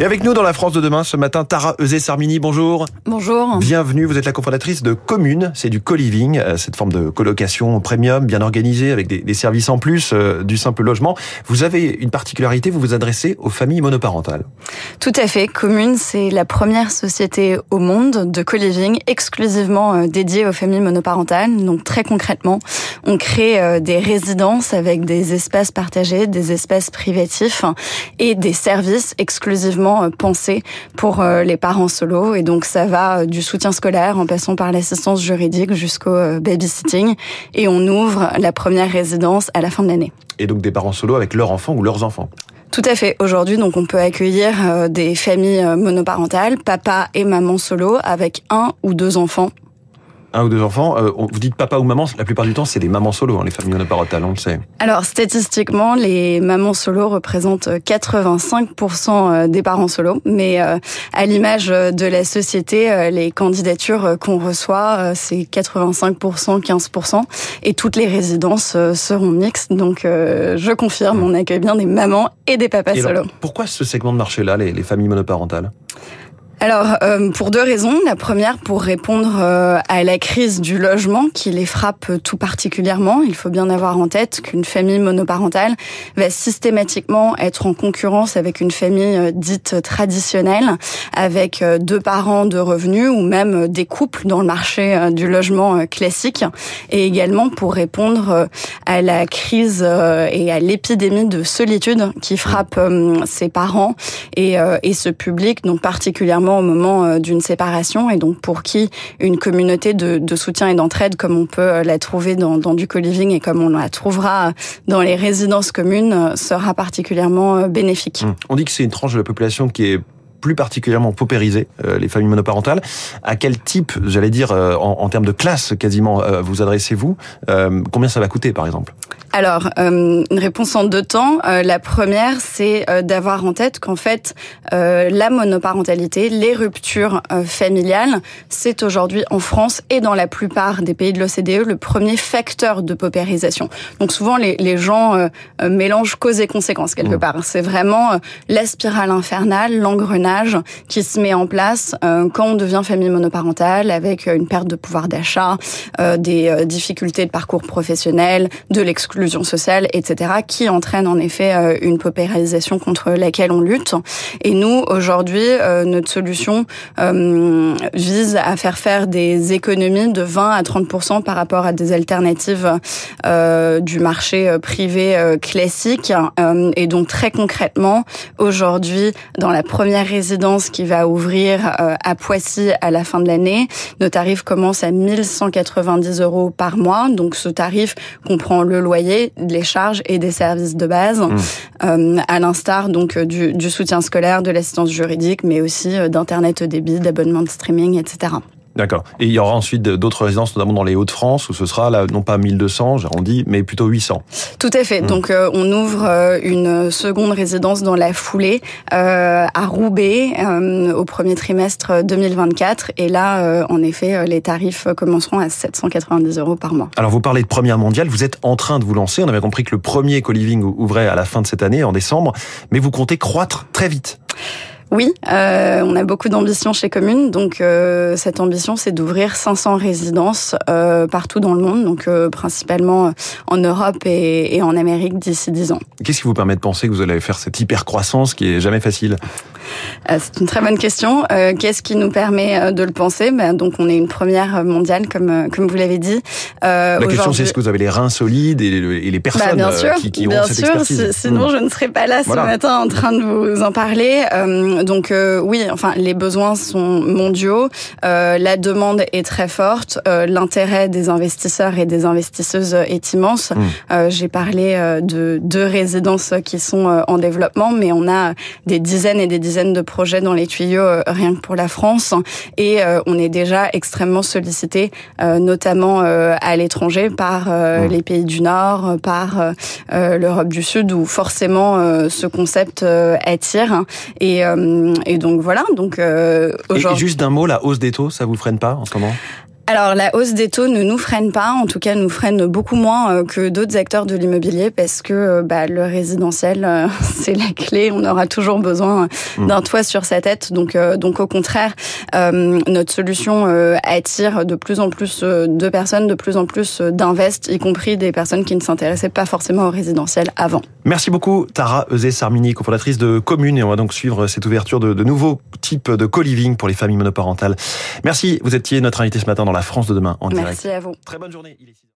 Et avec nous dans la France de demain ce matin, Tara Euzé-Sarmini, bonjour. Bonjour. Bienvenue, vous êtes la cofondatrice de Commune, c'est du co-living, euh, cette forme de colocation premium, bien organisée, avec des, services en plus euh, du simple logement. Vous avez une particularité, vous vous adressez aux familles monoparentales. Tout à fait, Commune, c'est la première société au monde de co-living exclusivement euh, dédiée aux familles monoparentales. Donc très concrètement, on crée des résidences avec des espaces partagés, des espaces privatifs et des services exclusivement euh, pensé pour euh, les parents solo. Et donc ça va euh, du soutien scolaire en passant par l'assistance juridique jusqu'au babysitting. Et on ouvre la première résidence à la fin de l'année. Et donc des parents solo avec leurs enfants ou leurs enfants? Tout à fait. Aujourd'hui, donc, on peut accueillir des familles monoparentales, papa et maman solo, avec un ou deux enfants un ou deux enfants, euh, vous dites papa ou maman, la plupart du temps, c'est des mamans solo, hein, les familles monoparentales, on le sait. Alors, statistiquement, les mamans solo représentent 85% euh, des parents solo, mais euh, à l'image de la société, les candidatures qu'on reçoit, c'est 85%, 15%, et toutes les résidences seront mixtes, donc je confirme, on accueille bien des mamans et des papas solo. pourquoi ce segment de marché-là, les familles monoparentales? Alors, euh, pour deux raisons. La première, pour répondre euh, à la crise du logement qui les frappe tout particulièrement. Il faut bien avoir en tête qu'une famille monoparentale va systématiquement être en concurrence avec une famille euh, dite traditionnelle, avec deux parents de revenus ou même des couples dans le marché du logement classique. Et également pour répondre à la crise et à l'épidémie de solitude qui frappe ses parents et ce public, donc particulièrement au moment euh, d'une séparation et donc pour qui une communauté de, soutien et d'entraide comme on peut euh, la trouver dans, du co-living et comme on la trouvera dans les résidences communes euh, sera particulièrement bénéfique. Mmh. On dit que c'est une tranche de la population qui est plus particulièrement paupérisées, les familles monoparentales. À quel type, j'allais dire, en, termes de classe quasiment, vous adressez-vous Combien ça va coûter, par exemple? Alors, euh, une réponse en deux temps. Euh, la première, c'est euh, d'avoir en tête qu'en fait, la monoparentalité, les ruptures familiales, c'est aujourd'hui en France et dans la plupart des pays de l'OCDE le premier facteur de paupérisation. Donc souvent, les, les gens mélangent cause et conséquence quelque mmh. part. C'est vraiment la spirale infernale, l'engrenage qui se met en place quand on devient famille monoparentale avec une perte de pouvoir d'achat, des difficultés de parcours professionnel, de l'exclusion sociale, etc., qui entraîne en effet euh, une paupérisation contre laquelle on lutte. Et nous, aujourd'hui, euh, notre solution euh, vise à faire faire des économies de 20 à 30 par rapport à des alternatives du marché privé classique. et donc très concrètement, aujourd'hui, dans la première résidence qui va ouvrir à Poissy à la fin de l'année, nos tarifs commencent à 1190 euros par mois. Donc ce tarif comprend le loyer les charges et des services de base, mmh. euh, à l'instar donc euh, du, du, soutien scolaire, de l'assistance juridique, mais aussi euh, d'internet débit, d'abonnement de streaming, etc. D'accord. Et il y aura ensuite d'autres résidences, notamment dans les Hauts-de-France, où ce sera là, non pas 1200, j'arrondis, mais plutôt 800. Tout à fait. Hmm. Donc euh, on ouvre euh, une seconde résidence dans la foulée euh, à Roubaix au premier trimestre 2024. Et là, en effet, les tarifs commenceront à 790 euros par mois. Alors vous parlez de première mondiale, vous êtes en train de vous lancer. On avait compris que le premier co-living ouvrait à la fin de cette année, en décembre, mais vous comptez croître très vite. Oui, euh, on a beaucoup d'ambition chez Commune. Donc euh, cette ambition, c'est d'ouvrir 500 résidences euh, partout dans le monde, donc principalement en Europe et, en Amérique d'ici 10 ans. Qu'est-ce qui vous permet de penser que vous allez faire cette hyper croissance qui est jamais facile? C'est une très bonne question. Euh, qu'est-ce qui nous permet euh, de le penser? Ben, Donc, on est une première mondiale, comme comme vous l'avez dit. La question, c'est est-ce que vous avez les reins solides et les, bah, personnes bien sûr, qui, qui bien sûr, sinon, hmm. je ne serais pas là ce matin en train de vous en parler. donc, oui, enfin, les besoins sont mondiaux. la demande est très forte. L'intérêt des investisseurs et des investisseuses est immense. Hmm. J'ai parlé de deux résidences qui sont en développement, mais on a des dizaines et des dizaines de projets dans les tuyaux euh, rien que pour la France. Et euh, on est déjà extrêmement sollicité, euh, notamment à l'étranger par les pays du Nord, par l'Europe du Sud où forcément ce concept attire. Et, et donc voilà. Donc aujourd'hui. Juste d'un mot, la hausse des taux, ça vous freine pas en ce moment? Alors la hausse des taux ne nous freine pas, en tout cas nous freine beaucoup moins euh, que d'autres acteurs de l'immobilier parce que euh, bah, le résidentiel euh, c'est la clé, on aura toujours besoin mmh. d'un toit sur sa tête. Donc donc au contraire, notre solution attire de plus en plus de personnes, de plus en plus d'investes, y compris des personnes qui ne s'intéressaient pas forcément au résidentiel avant. Merci beaucoup Tara Euzé-Sarmini, cofondatrice de Commune et on va donc suivre cette ouverture de, de nouveaux types de co-living pour les familles monoparentales. Merci, vous étiez notre invité ce matin dans la France de demain en direct. Merci à vous. Très bonne journée.